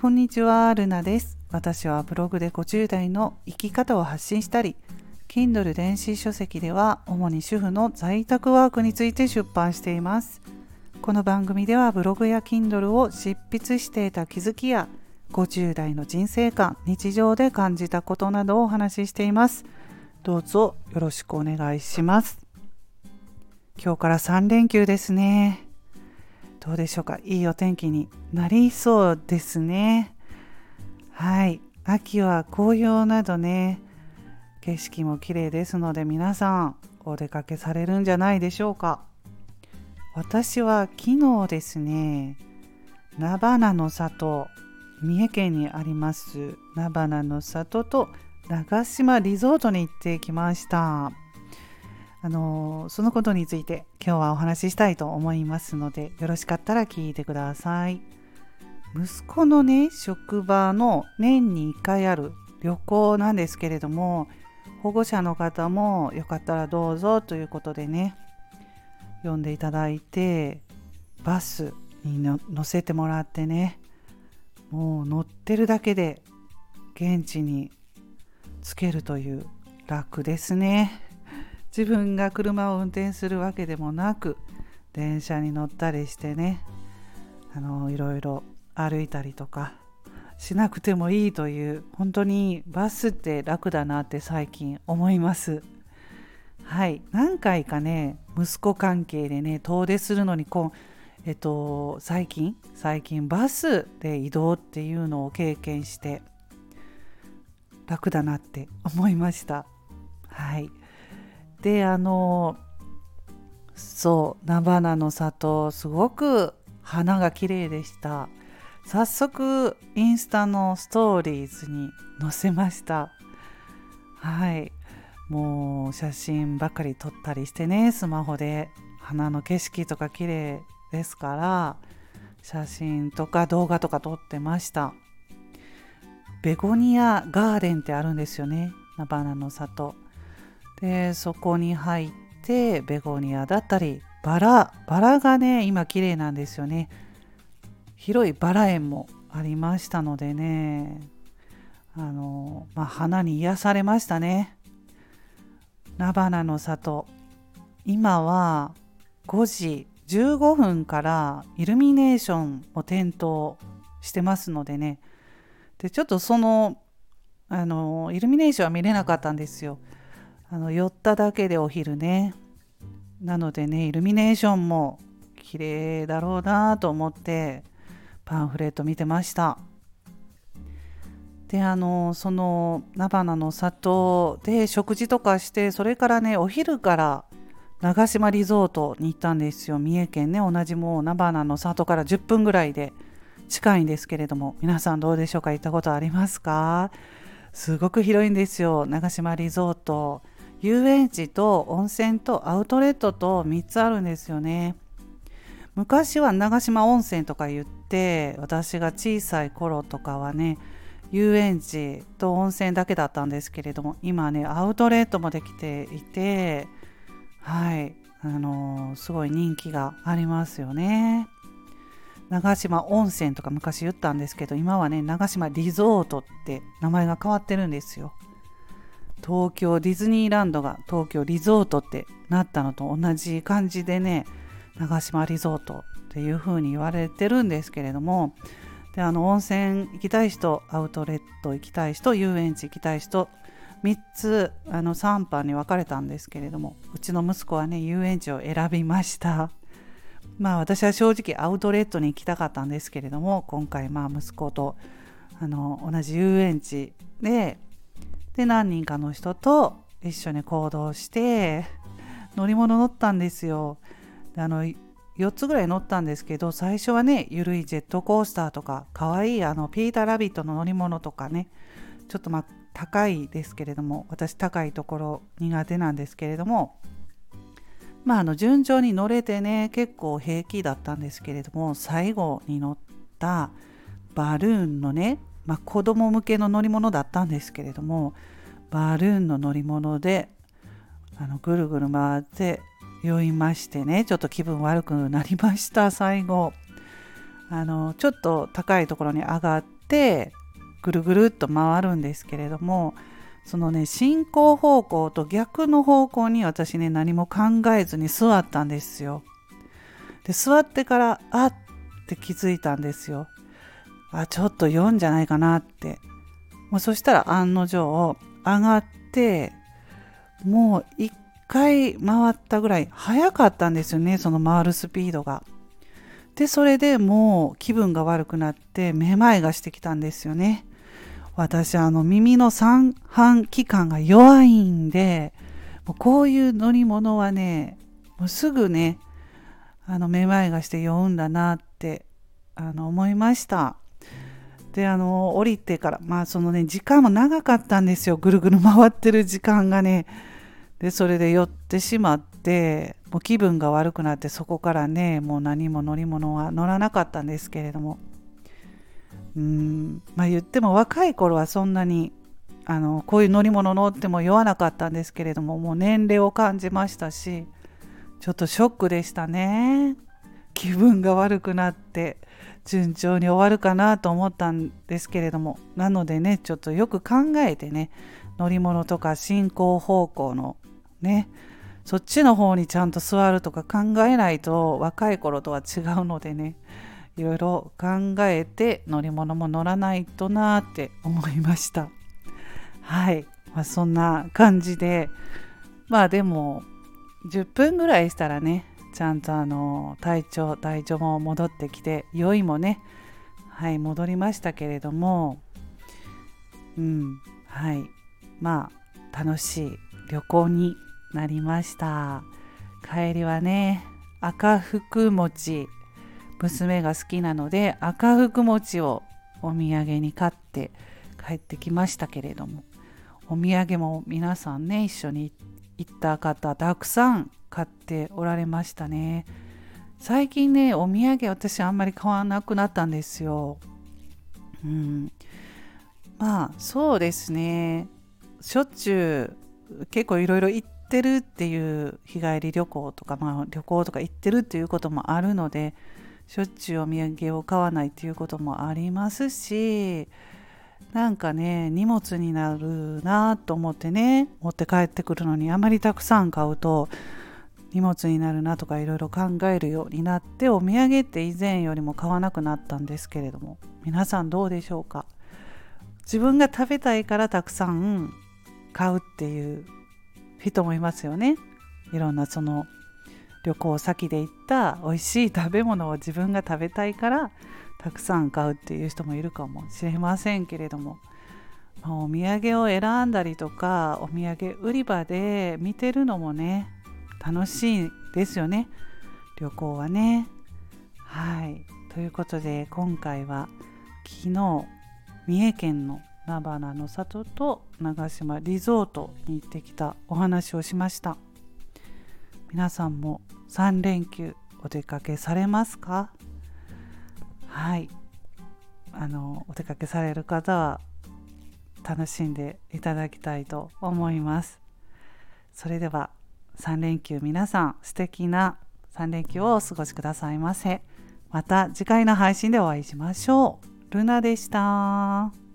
こんにちは、ルナです。私はブログで50代の生き方を発信したり、Kindle 電子書籍では主に主婦の在宅ワークについて出版しています。この番組ではブログや Kindle を執筆していた気づきや50代の人生観、日常で感じたことなどをお話ししています。どうぞよろしくお願いします。今日から3連休ですね。どうでしょうか？いいお天気になりそうですね。はい。秋は紅葉などね、景色も綺麗ですので皆さんお出かけされるんじゃないでしょうか。私は昨日ですね、菜花の里、三重県にあります菜花の里と長島リゾートに行ってきました。あのそのことについて今日はお話ししたいと思いますのでよろしかったら聞いてください息子のね職場の年に1回ある旅行なんですけれども保護者の方もよかったらどうぞということでね呼んでいただいてバスに乗せてもらってねもう乗ってるだけで現地に着けるという楽ですね。自分が車を運転するわけでもなく電車に乗ったりしてねあのいろいろ歩いたりとかしなくてもいいという本当にバスって楽だなって最近思います。はい。何回かね息子関係でね遠出するのにこうえっと最近最近バスで移動っていうのを経験して楽だなって思いました。はい。であのそう菜花の里すごく花が綺麗でした。早速インスタのストーリーズに載せました。はい。もう写真ばかり撮ったりしてねスマホで。花の景色とか綺麗ですから写真とか動画とか撮ってました。ベゴニアガーデンってあるんですよね菜花の里。でそこに入ってベゴニアだったりバラバラがね今綺麗なんですよね。広いバラ園もありましたのでね。あの、まあ、花に癒されましたね。菜花の里。今は5時15分からイルミネーションを点灯してますのでね。でちょっとそのあのイルミネーションは見れなかったんですよ。あの寄っただけでお昼ね。なのでねイルミネーションも綺麗だろうなと思ってパンフレット見てました。であのその菜花の里で食事とかしてそれからねお昼から長島リゾートに行ったんですよ。三重県ね同じもう菜花の里から10分ぐらいで近いんですけれども。皆さんどうでしょうか？行ったことありますか？すごく広いんですよ。長島リゾート。遊園地と温泉とアウトレットと3つあるんですよね。昔は長島温泉とか言って私が小さい頃とかはね遊園地と温泉だけだったんですけれども今ねアウトレットもできていてはいあのー、すごい人気がありますよね。長島温泉とか昔言ったんですけど今はね長島リゾートって名前が変わってるんですよ。東京ディズニーランドが東京リゾートってなったのと同じ感じでね長島リゾートっていう風に言われてるんですけれどもであの温泉行きたい人アウトレット行きたい人遊園地行きたい人3つあの3班に分かれたんですけれどもうちの息子はね遊園地を選びました。まあ私は正直アウトレットに行きたかったんですけれども今回まあ息子とあの同じ遊園地でで何人かの人と一緒に行動して乗り物乗ったんですよ。であの4つぐらい乗ったんですけど最初はねゆるいジェットコースターとかかわいいあのピーターラビットの乗り物とかねちょっとまあ高いですけれども私高いところ苦手なんですけれどもまああの順調に乗れてね結構平気だったんですけれども最後に乗ったバルーンのねまあ、子供向けの乗り物だったんですけれどもバルーンの乗り物であのぐるぐる回って酔いましてねちょっと気分悪くなりました最後あのちょっと高いところに上がってぐるぐるっと回るんですけれどもそのね進行方向と逆の方向に私ね何も考えずに座ったんですよ。で座ってからあって気づいたんですよ。あちょっと4じゃないかなって。もうそしたら案の定上がってもう1回回ったぐらい早かったんですよねその回るスピードが。でそれでもう気分が悪くなってめまいがしてきたんですよね。私あの耳の三半規管が弱いんでもうこういう乗り物はねもうすぐねあのめまいがして酔うんだなってあの思いましたであの降りてからまあそのね時間も長かったんですよ。ぐるぐる回ってる時間がね。でそれで酔ってしまってもう気分が悪くなってそこからねもう何も乗り物は乗らなかったんですけれども。うんまあ言っても若い頃はそんなにあのこういう乗り物乗っても酔わなかったんですけれどももう年齢を感じましたしちょっとショックでしたね。気分が悪くなって順調に終わるかなと思ったんですけれどもなのでねちょっとよく考えてね乗り物とか進行方向のねそっちの方にちゃんと座るとか考えないと若い頃とは違うのでねいろいろ考えて乗り物も乗らないとなって思いました。はい、まあ、そんな感じでまあでも10分ぐらいしたらねちゃんとあの体調体調も戻ってきて酔いもねはい戻りましたけれどもうんはいまあ楽しい旅行になりました。帰りはね赤福餅娘が好きなので赤福餅をお土産に買って帰ってきましたけれどもお土産も皆さんね一緒に行っ行った方たくさん買っておられましたね。最近ねお土産私あんまり買わなくなったんですよ。うん。まあそうですね。しょっちゅう結構いろいろ行ってるっていう日帰り旅行とか、まあ、旅行とか行ってるっていうこともあるのでしょっちゅうお土産を買わないっていうこともありますしなんかね荷物になるなと思ってね持って帰ってくるのにあまりたくさん買うと荷物になるなとかいろいろ考えるようになってお土産って以前よりも買わなくなったんですけれども皆さんどうでしょうか？自分が食べたいからたくさん買うっていう人もいますよね。いろんなその旅行先で行った美味しい食べ物を自分が食べたいからたくさん買うっていう人もいるかもしれませんけれども、まあ、お土産を選んだりとかお土産売り場で見てるのもね楽しいですよね旅行はね。はいということで今回は昨日三重県の菜花の里と長島リゾートに行ってきたお話をしました。皆さんも3連休お出かけされますか？はい。あのお出かけされる方は楽しんでいただきたいと思います。それでは3連休皆さん素敵な3連休をお過ごしくださいませ。また次回の配信でお会いしましょう。ルナでした。